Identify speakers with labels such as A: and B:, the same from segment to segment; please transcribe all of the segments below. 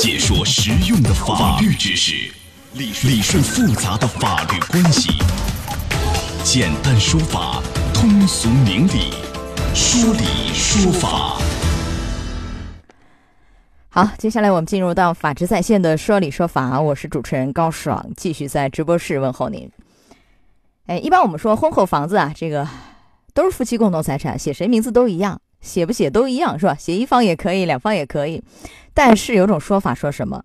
A: 解说实用的法律知识，理理顺复杂的法律关系，简单说法，通俗明理，说理说法。
B: 好，接下来我们进入到法治在线的说理说法，我是主持人高爽，继续在直播室问候您。哎，一般我们说婚后房子啊，这个都是夫妻共同财产，写谁名字都一样，写不写都一样，是吧？写一方也可以，两方也可以。但是有种说法说什么，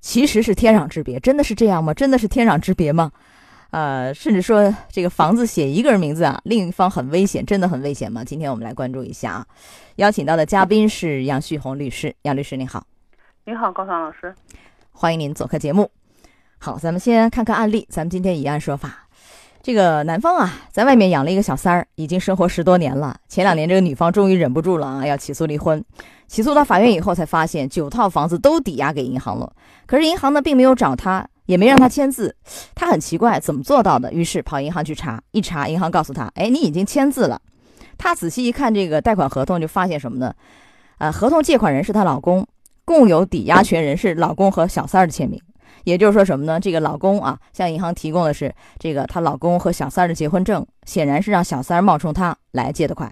B: 其实是天壤之别，真的是这样吗？真的是天壤之别吗？呃，甚至说这个房子写一个人名字啊，另一方很危险，真的很危险吗？今天我们来关注一下啊，邀请到的嘉宾是杨旭红律师，杨律师您好，
C: 你好，高爽老师，
B: 欢迎您做客节目。好，咱们先看看案例，咱们今天以案说法。这个男方啊，在外面养了一个小三儿，已经生活十多年了。前两年，这个女方终于忍不住了啊，要起诉离婚。起诉到法院以后，才发现九套房子都抵押给银行了。可是银行呢，并没有找他，也没让他签字。他很奇怪，怎么做到的？于是跑银行去查，一查，银行告诉他：“哎，你已经签字了。”他仔细一看这个贷款合同，就发现什么呢？呃，合同借款人是她老公，共有抵押权人是老公和小三儿的签名。也就是说什么呢？这个老公啊，向银行提供的是这个她老公和小三儿的结婚证，显然是让小三儿冒充他来借的款。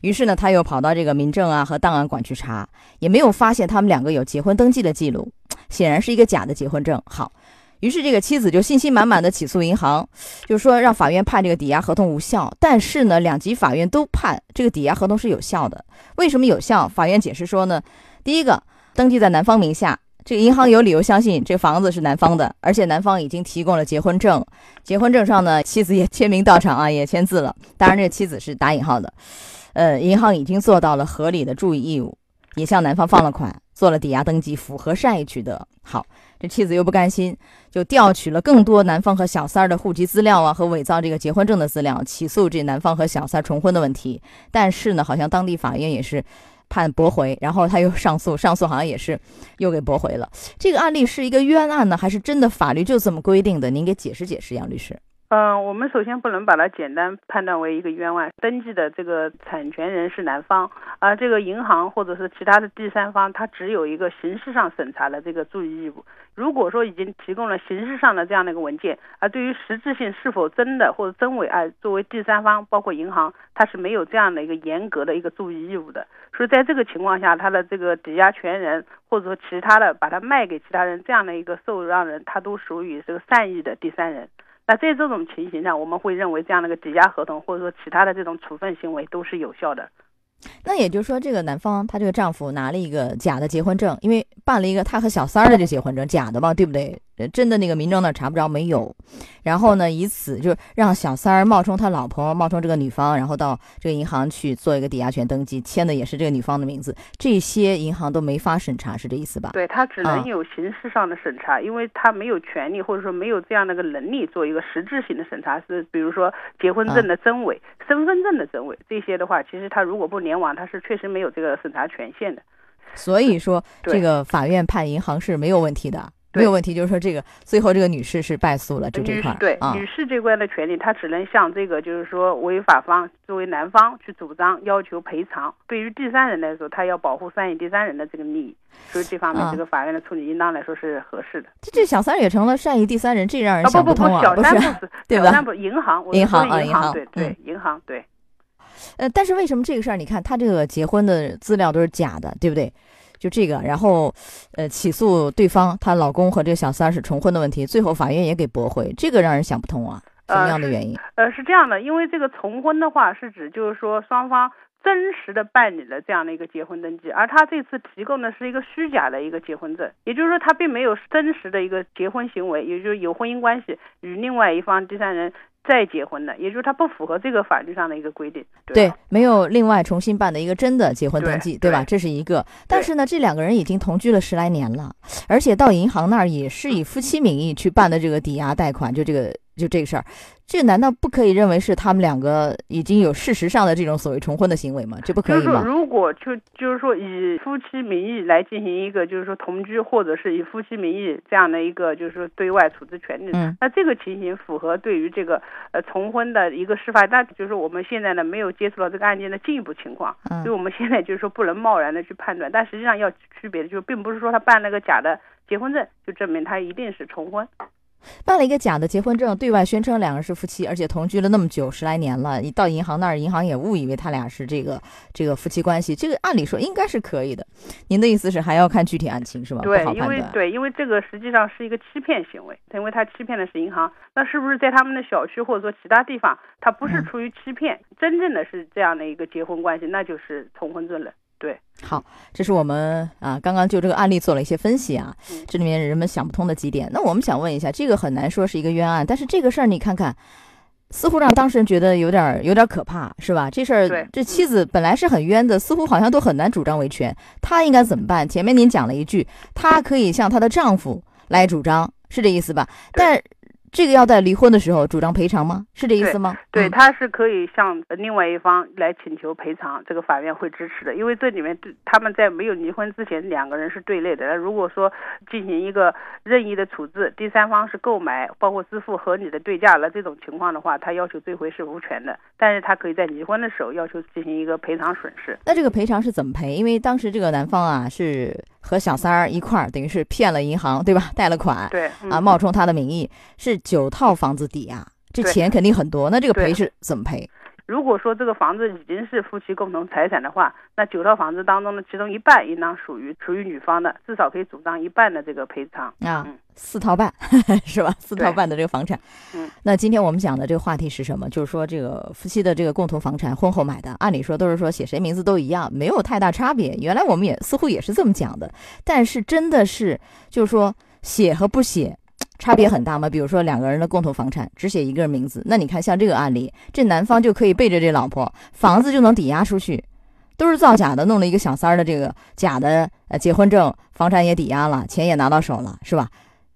B: 于是呢，他又跑到这个民政啊和档案馆去查，也没有发现他们两个有结婚登记的记录，显然是一个假的结婚证。好，于是这个妻子就信心满满的起诉银行，就是说让法院判这个抵押合同无效。但是呢，两级法院都判这个抵押合同是有效的。为什么有效？法院解释说呢，第一个，登记在男方名下。这个银行有理由相信这房子是男方的，而且男方已经提供了结婚证，结婚证上呢，妻子也签名到场啊，也签字了。当然，这妻子是打引号的。呃，银行已经做到了合理的注意义务，也向男方放了款，做了抵押登记，符合善意取得。好，这妻子又不甘心，就调取了更多男方和小三儿的户籍资料啊，和伪造这个结婚证的资料，起诉这男方和小三重婚的问题。但是呢，好像当地法院也是。判驳回，然后他又上诉，上诉好像也是又给驳回了。这个案例是一个冤案呢，还是真的法律就这么规定的？您给解释解释，杨律师。
C: 嗯，我们首先不能把它简单判断为一个冤案。登记的这个产权人是男方，而这个银行或者是其他的第三方，他只有一个形式上审查的这个注意义务。如果说已经提供了形式上的这样的一个文件，而对于实质性是否真的或者真伪，啊，作为第三方，包括银行，他是没有这样的一个严格的一个注意义务的。所以在这个情况下，他的这个抵押权人或者说其他的把它卖给其他人这样的一个受让人，他都属于这个善意的第三人。那在这种情形下，我们会认为这样的一个抵押合同或者说其他的这种处分行为都是有效的。
B: 那也就是说，这个男方他这个丈夫拿了一个假的结婚证，因为办了一个他和小三儿的这结婚证，假的嘛，对不对？真的那个民政那查不着没有，然后呢，以此就让小三儿冒充他老婆，冒充这个女方，然后到这个银行去做一个抵押权登记，签的也是这个女方的名字，这些银行都没法审查，是这意思吧？
C: 对他只能有形式上的审查，因为他没有权利或者说没有这样的个能力做一个实质性的审查，是比如说结婚证的真伪、身份证的真伪这些的话，其实他如果不联网，他是确实没有这个审查权限的。
B: 所以说，这个法院判银行是没有问题的。没有问题，就是说这个最后这个女士是败诉了，就这块
C: 对女士这块的权利，她只能向这个就是说违法方作为男方去主张要求赔偿。对于第三人来说，他要保护善意第三人的这个利益，所以这方面这个法院的处理应当来说是合适的。
B: 这这小三也成了善意第三人，这让人想
C: 不
B: 通啊！
C: 不
B: 是，对吧？
C: 银行，
B: 银行
C: 啊，
B: 银行，
C: 对对，银行对。
B: 呃，但是为什么这个事儿？你看他这个结婚的资料都是假的，对不对？就这个，然后，呃，起诉对方，她老公和这个小三是重婚的问题，最后法院也给驳回，这个让人想不通啊，什么样的原因？
C: 呃，是这样的，因为这个重婚的话是指就是说双方真实的办理了这样的一个结婚登记，而他这次提供的是一个虚假的一个结婚证，也就是说他并没有真实的一个结婚行为，也就是有婚姻关系与另外一方第三人。再结婚的，也就是他不符合这个法律上的一个规定，
B: 对，没有另外重新办的一个真的结婚登记，对吧？这是一个。但是呢，这两个人已经同居了十来年了，而且到银行那儿也是以夫妻名义去办的这个抵押贷款，就这个就这个事儿，这难道不可以认为是他们两个已经有事实上的这种所谓重婚的行为吗？这不可以吗？
C: 如果就就是说以夫妻名义来进行一个就是说同居，或者是以夫妻名义这样的一个就是说对外处置权利，
B: 嗯，
C: 那这个情形符合对于这个呃重婚的一个司法，那就是我们现在呢没有接触到这个案件的进一步情况，
B: 嗯，
C: 所以我们现在就是说不能贸然的去判断，但实际上要区别的就并不是说他办了个假的结婚证就证明他一定是重婚。
B: 办了一个假的结婚证，对外宣称两人是夫妻，而且同居了那么久十来年了。你到银行那儿，银行也误以为他俩是这个这个夫妻关系。这个按理说应该是可以的。您的意思是还要看具体案情是吧？
C: 对，因为对，因为这个实际上是一个欺骗行为，因为他欺骗的是银行。那是不是在他们的小区或者说其他地方，他不是出于欺骗，真正的是这样的一个结婚关系，那就是重婚罪了。对，
B: 好，这是我们啊，刚刚就这个案例做了一些分析啊，这里面人们想不通的几点。那我们想问一下，这个很难说是一个冤案，但是这个事儿你看看，似乎让当事人觉得有点有点可怕，是吧？这事儿，这妻子本来是很冤的，似乎好像都很难主张维权，她应该怎么办？前面您讲了一句，她可以向她的丈夫来主张，是这意思吧？但。这个要在离婚的时候主张赔偿吗？是这意思吗？
C: 对，他是可以向另外一方来请求赔偿，这个法院会支持的。因为这里面他们在没有离婚之前，两个人是对立的。那如果说进行一个任意的处置，第三方是购买，包括支付合理的对价了这种情况的话，他要求追回是无权的。但是他可以在离婚的时候要求进行一个赔偿损失。
B: 那这个赔偿是怎么赔？因为当时这个男方啊是。和小三儿一块儿，等于是骗了银行，对吧？贷了款，
C: 对，
B: 啊，冒充他的名义，是九套房子抵押，这钱肯定很多。那这个赔是怎么赔？
C: 如果说这个房子已经是夫妻共同财产的话，那九套房子当中的其中一半应当属于属于女方的，至少可以主张一半的这个赔偿
B: 啊，四套半 是吧？四套半的这个房产。
C: 嗯，
B: 那今天我们讲的这个话题是什么？就是说这个夫妻的这个共同房产，婚后买的，按理说都是说写谁名字都一样，没有太大差别。原来我们也似乎也是这么讲的，但是真的是就是说写和不写。差别很大吗？比如说两个人的共同房产只写一个人名字，那你看像这个案例，这男方就可以背着这老婆，房子就能抵押出去，都是造假的，弄了一个小三儿的这个假的呃结婚证，房产也抵押了，钱也拿到手了，是吧？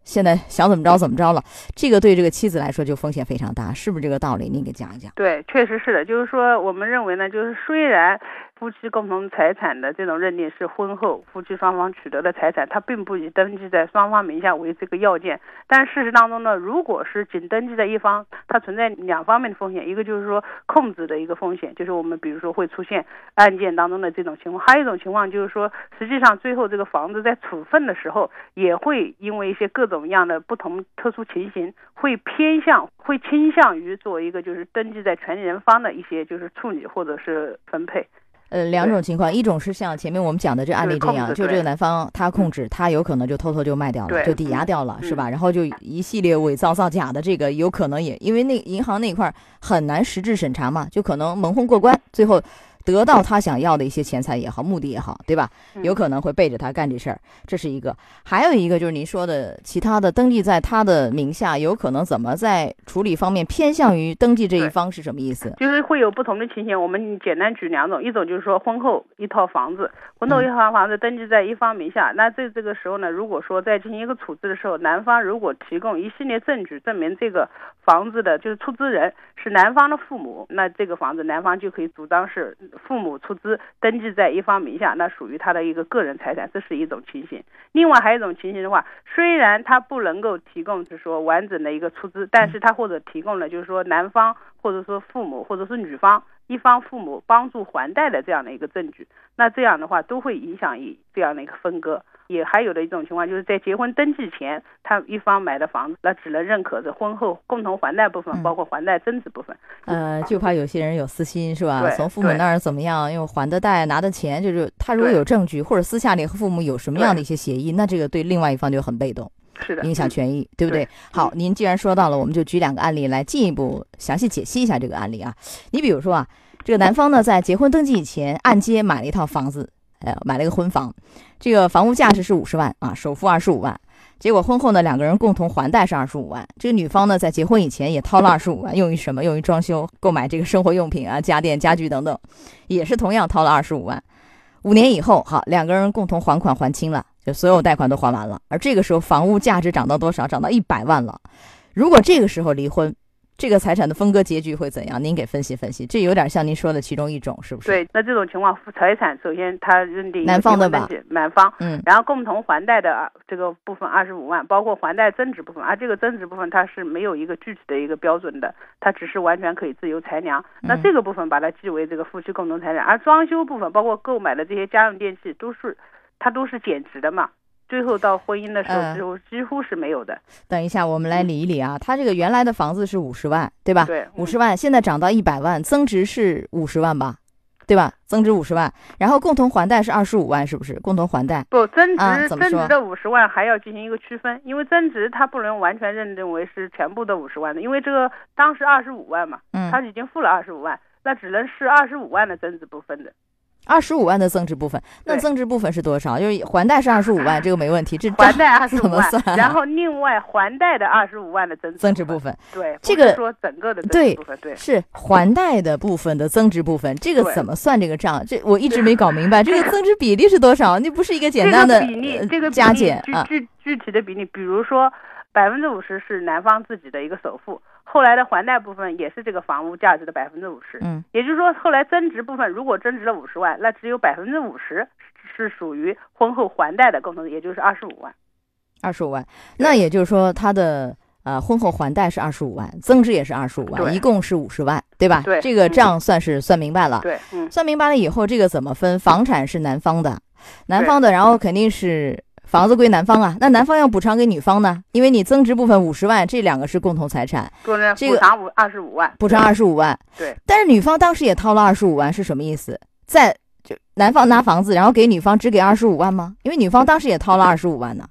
B: 现在想怎么着怎么着了，这个对这个妻子来说就风险非常大，是不是这个道理？您给讲一讲。
C: 对，确实是的，就是说我们认为呢，就是虽然。夫妻共同财产的这种认定是婚后夫妻双方取得的财产，它并不以登记在双方名下为这个要件。但事实当中呢，如果是仅登记在一方，它存在两方面的风险，一个就是说控制的一个风险，就是我们比如说会出现案件当中的这种情况；还有一种情况就是说，实际上最后这个房子在处分的时候，也会因为一些各种各样的不同特殊情形，会偏向会倾向于做一个就是登记在权利人方的一些就是处理或者是分配。
B: 呃，两种情况，一种是像前面我们讲的这案例这样，就这个男方他控制，他有可能就偷偷就卖掉了，就抵押掉了，是吧？然后就一系列伪造造假的这个，有可能也因为那银行那块很难实质审查嘛，就可能蒙混过关，最后。得到他想要的一些钱财也好，目的也好，对吧？有可能会背着他干这事儿，这是一个。还有一个就是您说的其他的登记在他的名下，有可能怎么在处理方面偏向于登记这一方是什么意思？
C: 就是会有不同的情形。我们简单举两种，一种就是说婚后一套房子，婚后一套房子登记在一方名下，那这这个时候呢，如果说在进行一个处置的时候，男方如果提供一系列证据证明这个房子的就是出资人是男方的父母，那这个房子男方就可以主张是。父母出资登记在一方名下，那属于他的一个个人财产，这是一种情形。另外还有一种情形的话，虽然他不能够提供，就是说完整的一个出资，但是他或者提供了，就是说男方或者说父母或者是女方一方父母帮助还贷的这样的一个证据，那这样的话都会影响一这样的一个分割。也还有的一种情况，就是在结婚登记前，他一方买的房子，那只能认可是婚后共同还贷部分，包括还贷增值部分。
B: 呃，就怕有些人有私心，是吧？从父母那儿怎么样，又还的贷拿的钱，就是他如果有证据，或者私下里和父母有什么样的一些协议，那这个对另外一方就很被动，
C: 是的，
B: 影响权益，对不对？好，您既然说到了，我们就举两个案例来进一步详细解析一下这个案例啊。你比如说啊，这个男方呢，在结婚登记以前，按揭买了一套房子。呃，买了个婚房，这个房屋价值是五十万啊，首付二十五万。结果婚后呢，两个人共同还贷是二十五万。这个女方呢，在结婚以前也掏了二十五万，用于什么？用于装修、购买这个生活用品啊、家电、家具等等，也是同样掏了二十五万。五年以后，好，两个人共同还款还清了，就所有贷款都还完了。而这个时候，房屋价值涨到多少？涨到一百万了。如果这个时候离婚，这个财产的分割结局会怎样？您给分析分析。这有点像您说的其中一种，是不是？
C: 对，那这种情况，财产首先他认定
B: 男方的吧，
C: 男方，
B: 嗯，
C: 然后共同还贷的这个部分二十五万，包括还贷增值部分，而这个增值部分它是没有一个具体的一个标准的，它只是完全可以自由裁量。那这个部分把它记为这个夫妻共同财产，而装修部分包括购买的这些家用电器都是它都是减值的嘛。最后到婚姻的时候，几乎几乎是没有的。
B: 等一下，我们来理一理啊。他这个原来的房子是五十万，对吧？
C: 对，
B: 五十万，现在涨到一百万，增值是五十万吧？对吧？增值五十万，然后共同还贷是二十五万，是不是？共同还贷
C: 不增值，增值的五十万还要进行一个区分，因为增值它不能完全认定为是全部的五十万的，因为这个当时二十五万嘛，嗯，他已经付了二十五万，那只能是二十五万的增值部分的。
B: 二十五万的增值部分，那增值部分是多少？就是还贷是二十五万，这个没问题。这
C: 还贷二十五万，然后另外还贷的二十五万的增
B: 增值部分，
C: 对，
B: 这个
C: 说整个的
B: 对
C: 部分，对，
B: 是还贷的部分的增值部分，这个怎么算这个账？这我一直没搞明白，这个增值比例是多少？那不是一个简单的
C: 比例，这个
B: 加减啊，
C: 具具体的比例，比如说百分之五十是男方自己的一个首付。后来的还贷部分也是这个房屋价值的百分之五十，
B: 嗯，
C: 也就是说后来增值部分如果增值了五十万，那只有百分之五十是属于婚后还贷的共同，也就是二十五万，
B: 二十五万，那也就是说他的呃婚后还贷是二十五万，增值也是二十五万，一共是五十万，对吧？
C: 对，
B: 这个账算是算明白了，
C: 对，嗯，
B: 算明白了以后，这个怎么分？房产是男方的，男方的，然后肯定是。房子归男方啊，那男方要补偿给女方呢？因为你增值部分五十万，这两个是共同财产，这个
C: 补偿五二十五万，
B: 补偿二十五万。
C: 对，
B: 但是女方当时也掏了二十五万，是什么意思？在就男方拿房子，然后给女方只给二十五万吗？因为女方当时也掏了二十五万呢。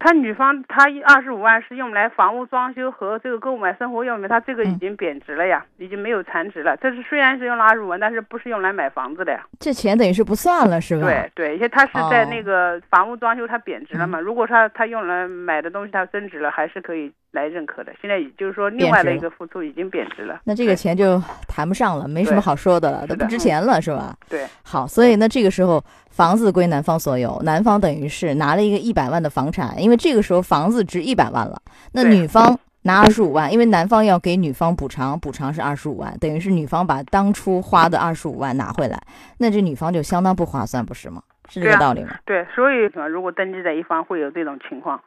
C: 他女方他二十五万是用来房屋装修和这个购买生活用品，他这个已经贬值了呀，已经没有残值了。这是虽然是用了二十五万，但是不是用来买房子的呀？
B: 这钱等于是不算了，是吧？
C: 对对，因为他是在那个房屋装修，它贬值了嘛。如果他他用来买的东西它增值了，还是可以来认可的。现在就是说另外的一个付出已经贬值了，
B: 那这个钱就谈不上了，没什么好说的了，都不值钱了，是吧？
C: 对。
B: 好，所以那这个时候。房子归男方所有，男方等于是拿了一个一百万的房产，因为这个时候房子值一百万了。那女方拿二十五万，因为男方要给女方补偿，补偿是二十五万，等于是女方把当初花的二十五万拿回来，那这女方就相当不划算，不是吗？是这个道理吗？
C: 对，所以如果登记在一方会有这种情况。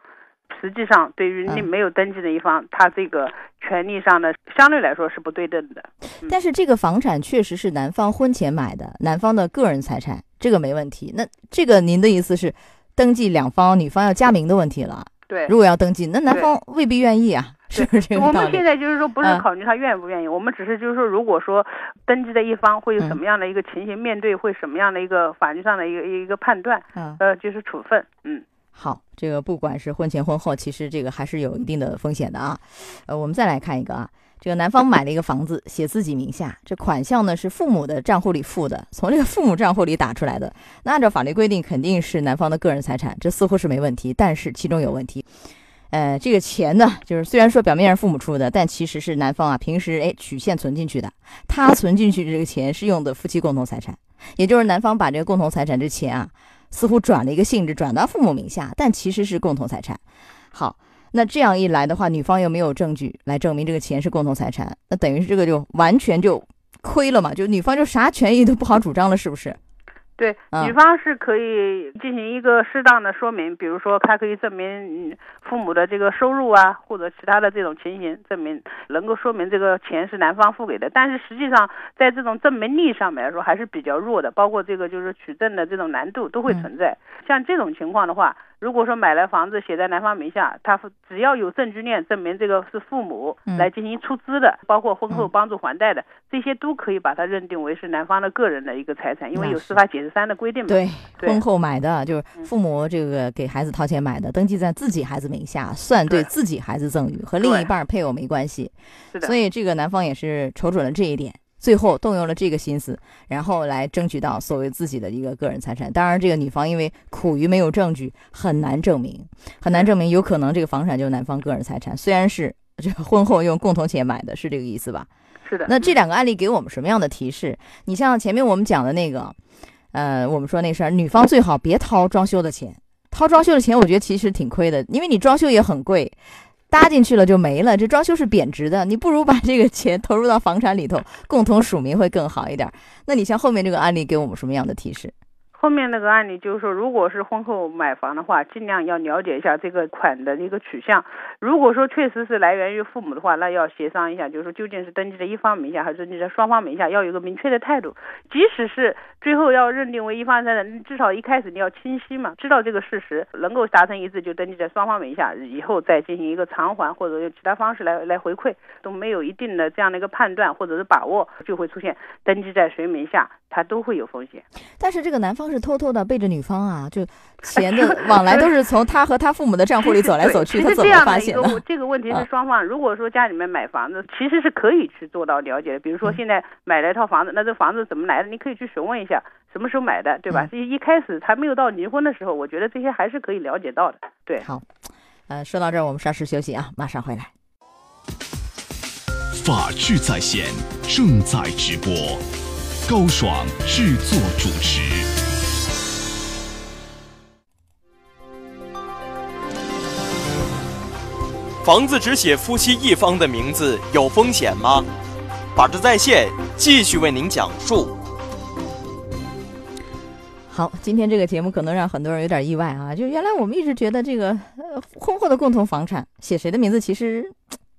C: 实际上，对于那没有登记的一方，他这个权利上呢，相对来说是不对等的。
B: 但是这个房产确实是男方婚前买的，男方的个人财产，这个没问题。那这个您的意思是，登记两方，女方要加名的问题了？
C: 对。
B: 如果要登记，那男方未必愿意啊，是不是这个
C: 我们现在就是说，不是考虑他愿不愿意，我们只是就是说，如果说登记的一方会有什么样的一个情形，面对会什么样的一个法律上的一个一个判断，呃，就是处分，嗯。
B: 好，这个不管是婚前婚后，其实这个还是有一定的风险的啊。呃，我们再来看一个啊，这个男方买了一个房子，写自己名下，这款项呢是父母的账户里付的，从这个父母账户里打出来的。那按照法律规定，肯定是男方的个人财产，这似乎是没问题。但是其中有问题，呃，这个钱呢，就是虽然说表面上父母出的，但其实是男方啊平时哎取现存进去的，他存进去这个钱是用的夫妻共同财产，也就是男方把这个共同财产这钱啊。似乎转了一个性质，转到父母名下，但其实是共同财产。好，那这样一来的话，女方又没有证据来证明这个钱是共同财产，那等于是这个就完全就亏了嘛？就女方就啥权益都不好主张了，是不是？
C: 对，女方是可以进行一个适当的说明，比如说她可以证明父母的这个收入啊，或者其他的这种情形，证明能够说明这个钱是男方付给的。但是实际上，在这种证明力上面来说还是比较弱的，包括这个就是取证的这种难度都会存在。像这种情况的话。如果说买了房子写在男方名下，他只要有证据链证明这个是父母来进行出资的，包括婚后帮助还贷的，这些都可以把它认定为是男方的个人的一个财产，因为有司法解释三的规定嘛。
B: 对，婚后买的就是父母这个给孩子掏钱买的，登记在自己孩子名下，算对自己孩子赠与，和另一半配偶没关系。
C: 是的。
B: 所以这个男方也是瞅准了这一点。最后动用了这个心思，然后来争取到所谓自己的一个个人财产。当然，这个女方因为苦于没有证据，很难证明，很难证明。有可能这个房产就是男方个人财产，虽然是这个婚后用共同钱买的，是这个意思吧？
C: 是的。
B: 那这两个案例给我们什么样的提示？你像前面我们讲的那个，呃，我们说那事儿，女方最好别掏装修的钱，掏装修的钱，我觉得其实挺亏的，因为你装修也很贵。搭进去了就没了，这装修是贬值的，你不如把这个钱投入到房产里头，共同署名会更好一点。那你像后面这个案例给我们什么样的提示？
C: 后面那个案例就是说，如果是婚后买房的话，尽量要了解一下这个款的一个取向。如果说确实是来源于父母的话，那要协商一下，就是说究竟是登记在一方名下还是登记在双方名下，要有个明确的态度。即使是最后要认定为一方财产，至少一开始你要清晰嘛，知道这个事实，能够达成一致就登记在双方名下，以后再进行一个偿还或者用其他方式来来回馈，都没有一定的这样的一个判断或者是把握，就会出现登记在谁名下，它都会有风险。
B: 但是这个男方是偷偷的背着女方啊，就钱的 往来都是从他和他父母的账户里走来走去，他 怎么发现
C: 的？这个问题是双方，如果说家里面买房子，其实是可以去做到了解的。比如说现在买了一套房子，那这房子怎么来的？你可以去询问一下，什么时候买的，对吧？一一开始还没有到离婚的时候，我觉得这些还是可以了解到的。对，
B: 好，呃，说到这儿，我们稍事休息啊，马上回来。
A: 法治在线正在直播。高爽制作主持。
D: 房子只写夫妻一方的名字有风险吗？法治在线继续为您讲述。
B: 好，今天这个节目可能让很多人有点意外啊！就原来我们一直觉得这个呃婚后的共同房产写谁的名字，其实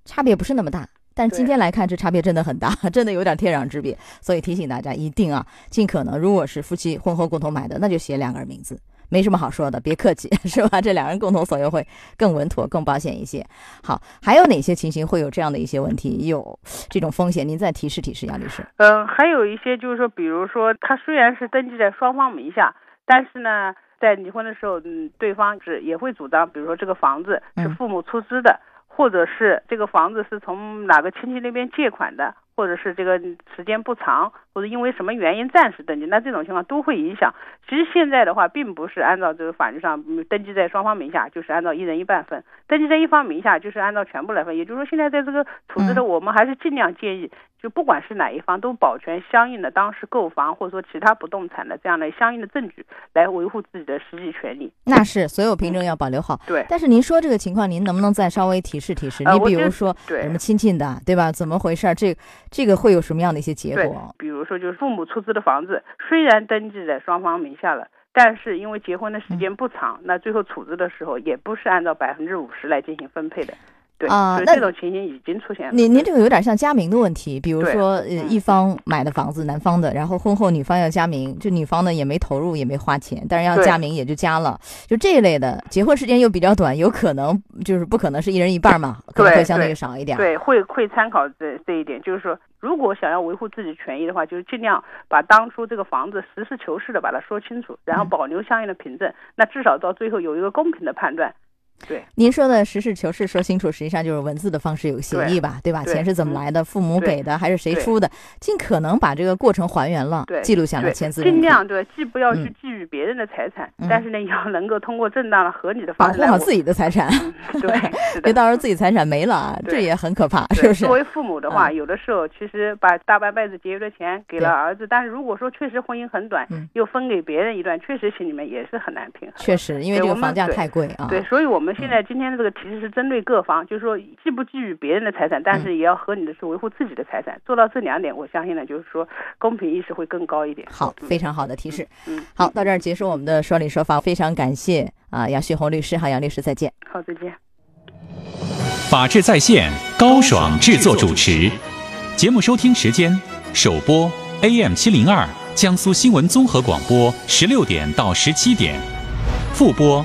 B: 差别不是那么大。但今天来看，这差别真的很大，真的有点天壤之别。所以提醒大家，一定啊，尽可能，如果是夫妻婚后共同买的，那就写两个人名字，没什么好说的，别客气，是吧？这两人共同所有会更稳妥、更保险一些。好，还有哪些情形会有这样的一些问题，有这种风险？您再提示提示，杨律师。
C: 嗯，还有一些就是说，比如说，他虽然是登记在双方名下，但是呢，在离婚的时候，嗯，对方是也会主张，比如说这个房子是父母出资的。或者是这个房子是从哪个亲戚那边借款的，或者是这个时间不长，或者因为什么原因暂时登记，那这种情况都会影响。其实现在的话，并不是按照这个法律上登记在双方名下，就是按照一人一半分；登记在一方名下，就是按照全部来分。也就是说，现在在这个处置的，我们还是尽量建议。就不管是哪一方，都保全相应的当时购房或者说其他不动产的这样的相应的证据，来维护自己的实际权利。
B: 那是所有凭证要保留好。
C: 对。
B: 但是您说这个情况，您能不能再稍微提示提示？你比如说什么亲戚的，对吧？怎么回事？这这个会有什么样的一些结果？
C: 比如说，就是父母出资的房子，虽然登记在双方名下了，但是因为结婚的时间不长，那最后处置的时候也不是按照百分之五十来进行分配的。啊，那这种情形已经出现了。
B: 您您这个有点像加名的问题，比如说呃一方买的房子，男方的，然后婚后女方要加名，就女方呢也没投入也没花钱，但是要加名也就加了，就这一类的，结婚时间又比较短，有可能就是不可能是一人一半嘛，可能会相对少一点。
C: 对，会会参考这这一点，就是说如果想要维护自己权益的话，就是尽量把当初这个房子实事求是的把它说清楚，然后保留相应的凭证，那至少到最后有一个公平的判断。对，
B: 您说的实事求是说清楚，实际上就是文字的方式有协议吧，对吧？钱是怎么来的？父母给的还是谁出的？尽可能把这个过程还原了，记录下来，签字。
C: 尽量对，既不要去觊觎别人的财产，但是呢，也要能够通过正当的、合理的方
B: 式保护好自己的财产。
C: 对，
B: 别到时候自己财产没了，这也很可怕，是不是？
C: 作为父母的话，有的时候其实把大半辈子节约的钱给了儿子，但是如果说确实婚姻很短，又分给别人一段，确实心里面也是很难平衡。
B: 确实，因为这个房价太贵啊。
C: 对，所以我们。现在今天的这个提示是针对各方，就是说既不觊觎别人的财产，但是也要合理的去维护自己的财产。做到这两点，我相信呢，就是说公平意识会更高一点。
B: 好，非常好的提示。嗯，好，到这儿结束我们的说理说法，非常感谢啊，杨旭红律师，好，杨律师再见。
C: 好，再见。
A: 法治在线，高爽制作主持，节目收听时间：首播 AM 七零二江苏新闻综合广播十六点到十七点，复播。